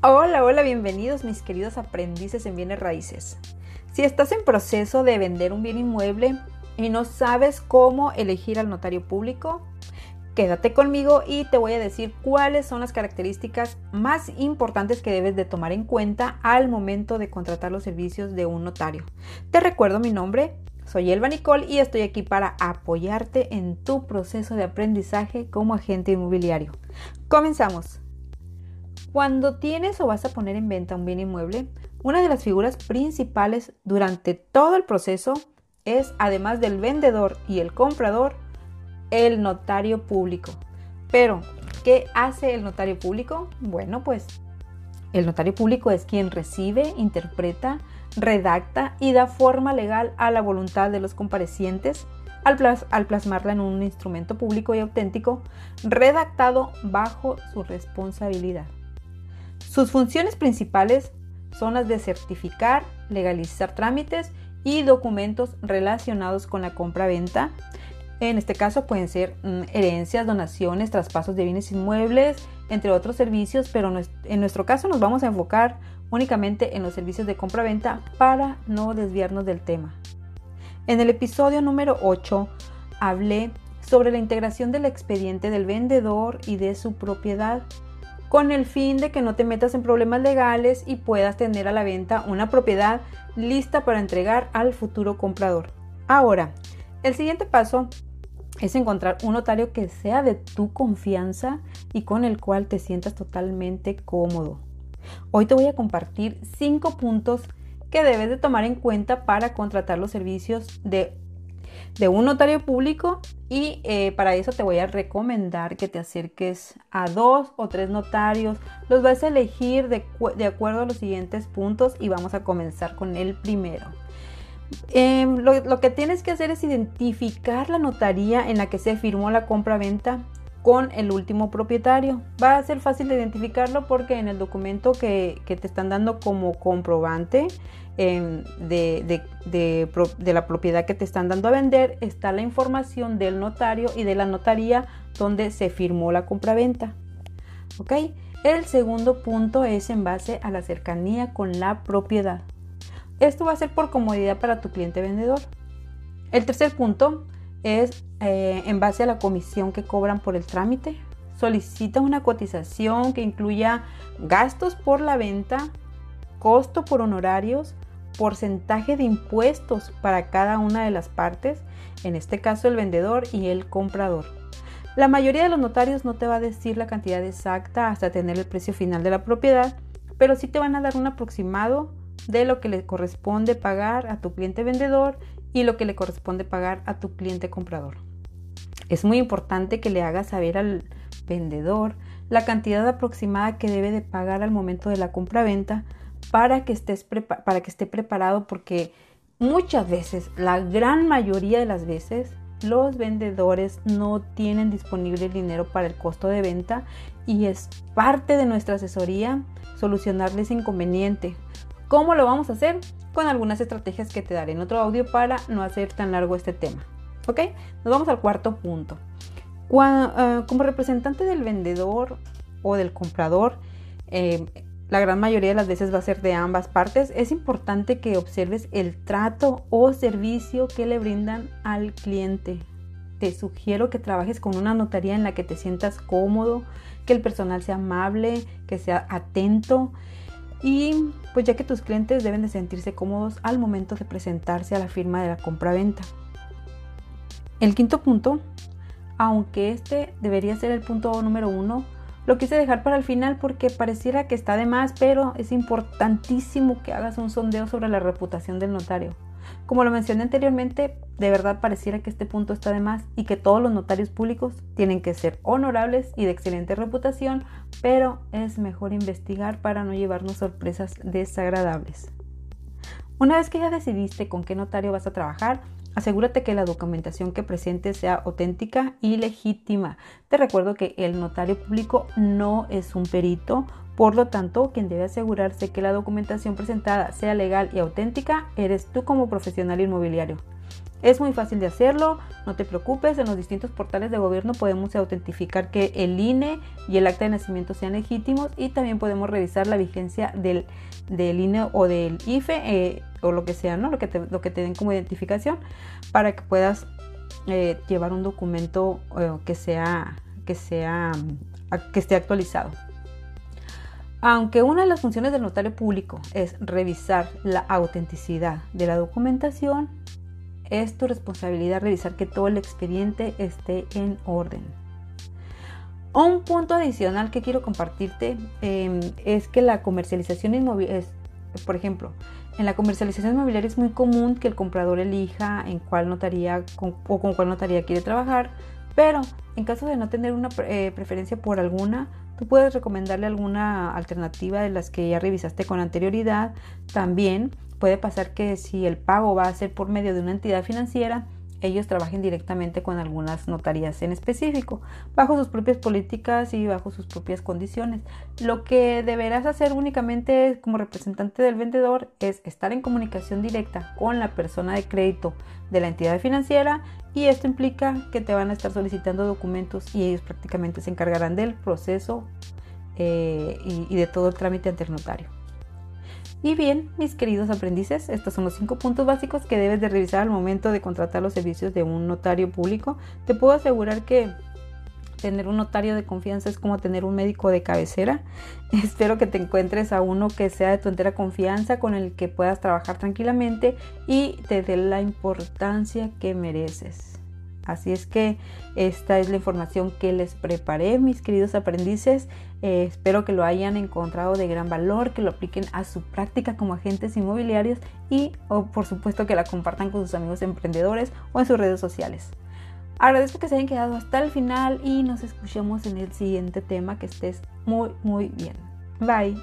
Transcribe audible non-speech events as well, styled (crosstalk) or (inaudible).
Hola, hola, bienvenidos mis queridos aprendices en bienes raíces. Si estás en proceso de vender un bien inmueble y no sabes cómo elegir al notario público, quédate conmigo y te voy a decir cuáles son las características más importantes que debes de tomar en cuenta al momento de contratar los servicios de un notario. Te recuerdo mi nombre, soy Elba Nicole y estoy aquí para apoyarte en tu proceso de aprendizaje como agente inmobiliario. Comenzamos. Cuando tienes o vas a poner en venta un bien inmueble, una de las figuras principales durante todo el proceso es, además del vendedor y el comprador, el notario público. Pero, ¿qué hace el notario público? Bueno, pues el notario público es quien recibe, interpreta, redacta y da forma legal a la voluntad de los comparecientes al, plasmarla en un instrumento público y auténtico redactado bajo su responsabilidad. Sus funciones principales son las de certificar, legalizar trámites y documentos relacionados con la compra-venta. En este caso pueden ser mm, herencias, donaciones, traspasos de bienes inmuebles, entre otros servicios, pero en nuestro caso nos vamos a enfocar únicamente en los servicios de compra-venta para no desviarnos del tema. En el episodio número 8 hablé sobre la integración del expediente del vendedor y de su propiedad con el fin de que no te metas en problemas legales y puedas tener a la venta una propiedad lista para entregar al futuro comprador. Ahora, el siguiente paso es encontrar un notario que sea de tu confianza y con el cual te sientas totalmente cómodo. Hoy te voy a compartir cinco puntos que debes de tomar en cuenta para contratar los servicios de de un notario público y eh, para eso te voy a recomendar que te acerques a dos o tres notarios. Los vas a elegir de, acuerdo a los siguientes puntos y vamos a comenzar con el primero. Em, lo, lo, que tienes que hacer es identificar la notaría en la que se firmó la compra-venta con el último propietario. Va a ser fácil de identificarlo porque en el documento que, te están dando como comprobante em, de, la propiedad que te están dando a vender está la información del notario y de la notaría donde se firmó la compraventa. ¿Ok? El segundo punto es en base a la cercanía con la propiedad. Esto va a ser por comodidad para tu cliente vendedor. El tercer punto es eh, en base a la comisión que cobran por el trámite. Solicita una cotización que incluya gastos por la venta, costo por honorarios, porcentaje de impuestos para cada una de las partes, en este caso el vendedor y el comprador. La mayoría de los notarios no te va a decir la cantidad exacta hasta tener el precio final de la propiedad, pero sí te van a dar un aproximado de lo que le corresponde pagar a tu cliente vendedor y lo que le corresponde pagar a tu cliente comprador. Es muy importante que le hagas saber al vendedor la cantidad aproximada que debe de pagar al momento de la compra-venta para que, estés para que esté preparado porque muchas veces, la gran mayoría de las veces, los vendedores no tienen disponible el dinero para el costo de venta y es parte de nuestra asesoría solucionarles inconveniente. ¿Cómo lo vamos a hacer? con algunas estrategias que te daré en otro audio para no hacer tan largo este tema. ¿Ok? Nos vamos al cuarto punto. Eh, como representante del vendedor o del comprador, eh, la gran mayoría de las veces va a ser de ambas partes, es importante que observes el trato o servicio que le brindan al cliente. Te sugiero que trabajes con una notaría en la que te sientas cómodo, que el personal sea amable, que sea atento y pues ya que tus clientes deben de sentirse cómodos al momento de presentarse a la firma de la compra-venta. El quinto punto, aunque este debería ser el punto número uno, lo quise dejar para el final porque pareciera que está de más, pero es importantísimo que hagas un sondeo sobre la reputación del notario. Como lo mencioné anteriormente, de verdad pareciera que este punto está de más y que todos los notarios públicos tienen que ser honorables y de excelente reputación, pero es mejor investigar para no llevarnos sorpresas desagradables. Una vez que ya decidiste con qué notario vas a trabajar, asegúrate que la documentación que presentes sea auténtica y legítima. Te recuerdo que el notario público no es un perito por lo tanto, quien debe asegurarse que la documentación presentada sea legal y auténtica eres tú como profesional inmobiliario. Es muy fácil de hacerlo, no te preocupes, en los distintos portales de gobierno podemos autentificar que el INE y el acta de nacimiento sean legítimos y también podemos revisar la vigencia del, INE o del IFE eh, o lo que sea, ¿no? Lo que, te, lo que te den como identificación para que puedas eh, llevar un documento eh, que sea que sea que esté actualizado. Aunque una de las funciones del notario público es revisar la autenticidad de la documentación, es tu responsabilidad revisar que todo el expediente esté en orden. Un punto adicional que quiero compartirte em, es que la comercialización inmobiliaria, por ejemplo, en la comercialización inmobiliaria es muy común que el comprador elija en cuál notaría o con cuál notaría quiere trabajar, pero en caso de no tener una eh, preferencia por alguna, tú puedes recomendarle alguna alternativa de las que ya revisaste con anterioridad. También Puede pasar que si el pago va a ser por medio de una entidad financiera, ellos trabajen directamente con algunas notarías en específico, bajo sus propias políticas y bajo sus propias condiciones. Lo que deberás hacer únicamente como representante del vendedor es estar en comunicación directa con la persona de crédito de la entidad financiera y esto implica que te van a estar solicitando documentos y ellos prácticamente se encargarán del proceso eh, y, y de todo el trámite ante el notario. Y bien, mis queridos aprendices, estos son los cinco puntos básicos que debes de revisar al momento de contratar los servicios de un notario público. Te puedo asegurar que tener un notario de confianza es como tener un médico de cabecera. (laughs) Espero que te encuentres a uno que sea de tu entera confianza, con el que puedas trabajar tranquilamente y te dé la importancia que mereces. Así es que esta es la información que les preparé, mis queridos aprendices. Eh, espero que lo hayan encontrado de gran valor, que lo apliquen a su práctica como agentes inmobiliarios y, por supuesto, que la compartan con sus amigos emprendedores o en sus redes sociales. Agradezco que se hayan quedado hasta el final y nos escuchemos en el siguiente tema. Que estés muy, muy bien. Bye.